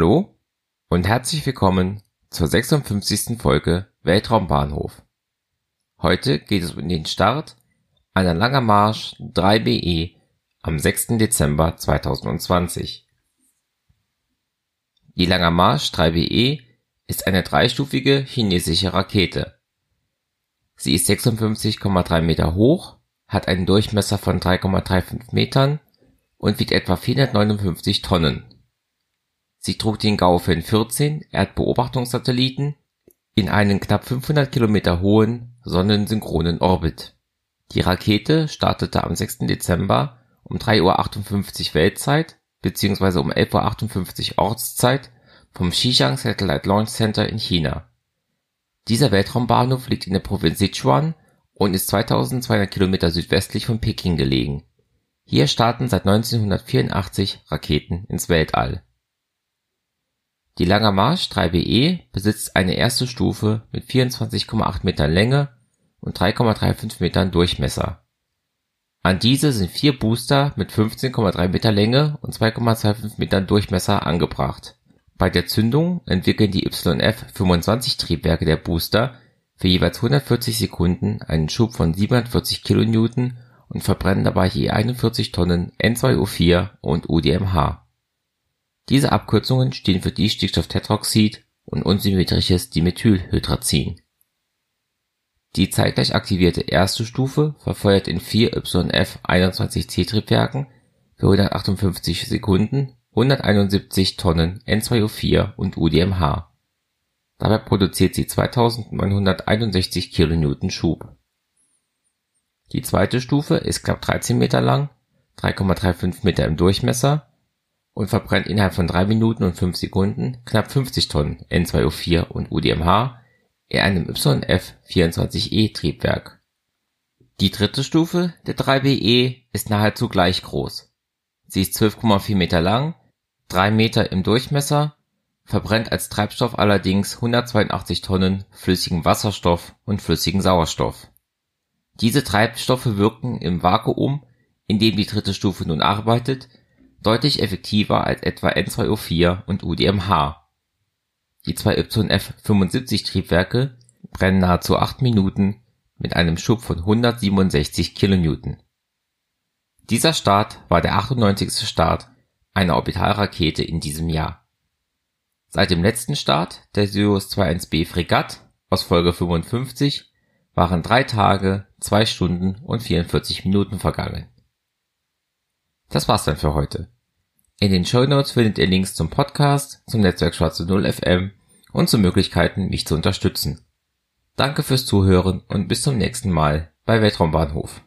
Hallo und herzlich willkommen zur 56. Folge Weltraumbahnhof. Heute geht es um den Start einer Langer Marsch 3BE am 6. Dezember 2020. Die Langer Marsch 3BE ist eine dreistufige chinesische Rakete. Sie ist 56,3 Meter hoch, hat einen Durchmesser von 3,35 Metern und wiegt etwa 459 Tonnen. Sie trug den Gaofen 14 Erdbeobachtungssatelliten in einen knapp 500 Kilometer hohen sonnensynchronen Orbit. Die Rakete startete am 6. Dezember um 3:58 Uhr Weltzeit bzw. um 11:58 Uhr Ortszeit vom Xichang Satellite Launch Center in China. Dieser Weltraumbahnhof liegt in der Provinz Sichuan und ist 2200 Kilometer südwestlich von Peking gelegen. Hier starten seit 1984 Raketen ins Weltall die Langer Marsch 3BE besitzt eine erste Stufe mit 24,8 Metern Länge und 3,35 Metern Durchmesser. An diese sind vier Booster mit 15,3 Meter Länge und 2,25 Metern Durchmesser angebracht. Bei der Zündung entwickeln die YF-25-Triebwerke der Booster für jeweils 140 Sekunden einen Schub von 740 kN und verbrennen dabei je 41 Tonnen N2O4 und UDMH diese Abkürzungen stehen für Distickstofftetroxid und unsymmetrisches Dimethylhydrazin. Die zeitgleich aktivierte erste Stufe verfeuert in vier YF-21C-Triebwerken für 158 Sekunden 171 Tonnen N2O4 und UDMH. Dabei produziert sie 2961 kN Schub. Die zweite Stufe ist knapp 13 Meter lang, 3,35 Meter im Durchmesser und verbrennt innerhalb von 3 Minuten und 5 Sekunden knapp 50 Tonnen N2O4 und UDMH in einem YF-24E-Triebwerk. Die dritte Stufe der 3BE ist nahezu gleich groß. Sie ist 12,4 Meter lang, 3 Meter im Durchmesser, verbrennt als Treibstoff allerdings 182 Tonnen flüssigen Wasserstoff und flüssigen Sauerstoff. Diese Treibstoffe wirken im Vakuum, in dem die dritte Stufe nun arbeitet, deutlich effektiver als etwa N2O4 und UDMH. Die zwei YF-75-Triebwerke brennen nahezu acht Minuten mit einem Schub von 167 kN. Dieser Start war der 98. Start einer Orbitalrakete in diesem Jahr. Seit dem letzten Start der Soyuz 21B Fregatte aus Folge 55 waren drei Tage, zwei Stunden und 44 Minuten vergangen das war's dann für heute. In den Show Notes findet ihr Links zum Podcast, zum Netzwerk Schwarze Null FM und zu Möglichkeiten, mich zu unterstützen. Danke fürs Zuhören und bis zum nächsten Mal bei Weltraumbahnhof.